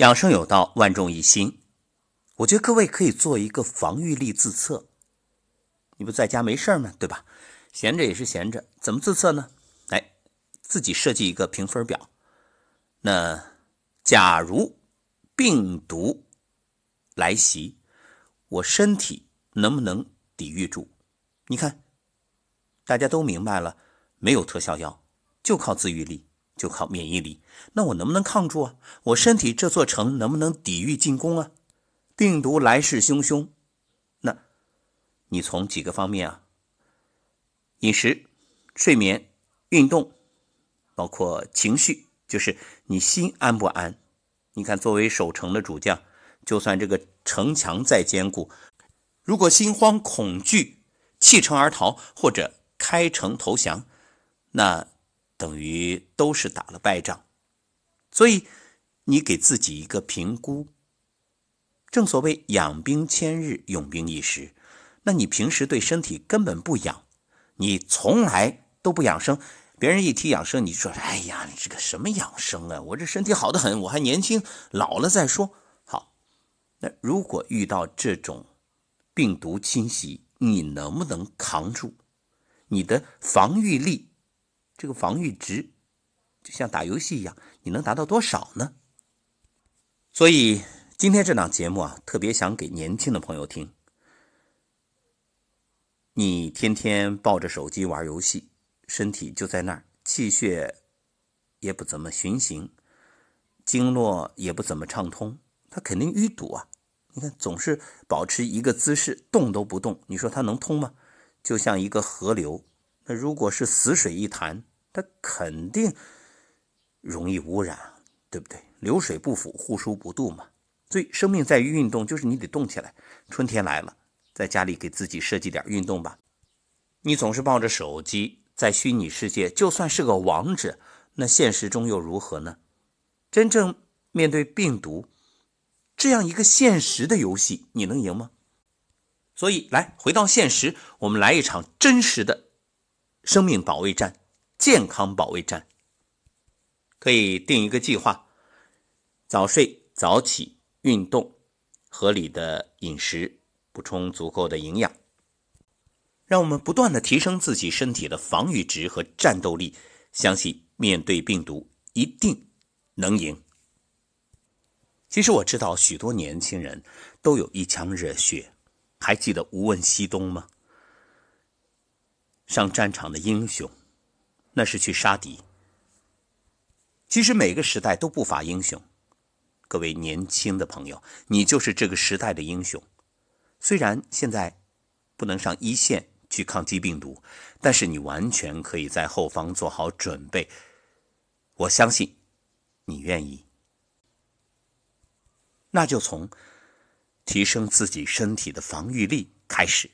养生有道，万众一心。我觉得各位可以做一个防御力自测。你不在家没事吗？对吧？闲着也是闲着，怎么自测呢？哎，自己设计一个评分表。那假如病毒来袭，我身体能不能抵御住？你看，大家都明白了，没有特效药，就靠自愈力。就靠免疫力，那我能不能抗住啊？我身体这座城能不能抵御进攻啊？病毒来势汹汹，那，你从几个方面啊？饮食、睡眠、运动，包括情绪，就是你心安不安？你看，作为守城的主将，就算这个城墙再坚固，如果心慌恐惧、弃城而逃或者开城投降，那。等于都是打了败仗，所以你给自己一个评估。正所谓养兵千日，用兵一时。那你平时对身体根本不养，你从来都不养生。别人一提养生，你说：“哎呀，你这个什么养生啊？我这身体好的很，我还年轻，老了再说。”好，那如果遇到这种病毒侵袭，你能不能扛住？你的防御力？这个防御值就像打游戏一样，你能达到多少呢？所以今天这档节目啊，特别想给年轻的朋友听。你天天抱着手机玩游戏，身体就在那儿，气血也不怎么循行，经络也不怎么畅通，它肯定淤堵啊！你看，总是保持一个姿势，动都不动，你说它能通吗？就像一个河流，那如果是死水一潭。它肯定容易污染，对不对？流水不腐，户枢不蠹嘛。所以生命在于运动，就是你得动起来。春天来了，在家里给自己设计点运动吧。你总是抱着手机，在虚拟世界，就算是个王者，那现实中又如何呢？真正面对病毒这样一个现实的游戏，你能赢吗？所以，来回到现实，我们来一场真实的生命保卫战。健康保卫战，可以定一个计划：早睡早起，运动，合理的饮食，补充足够的营养，让我们不断的提升自己身体的防御值和战斗力。相信面对病毒一定能赢。其实我知道许多年轻人都有一腔热血，还记得无问西东吗？上战场的英雄。那是去杀敌。其实每个时代都不乏英雄，各位年轻的朋友，你就是这个时代的英雄。虽然现在不能上一线去抗击病毒，但是你完全可以在后方做好准备。我相信你愿意，那就从提升自己身体的防御力开始。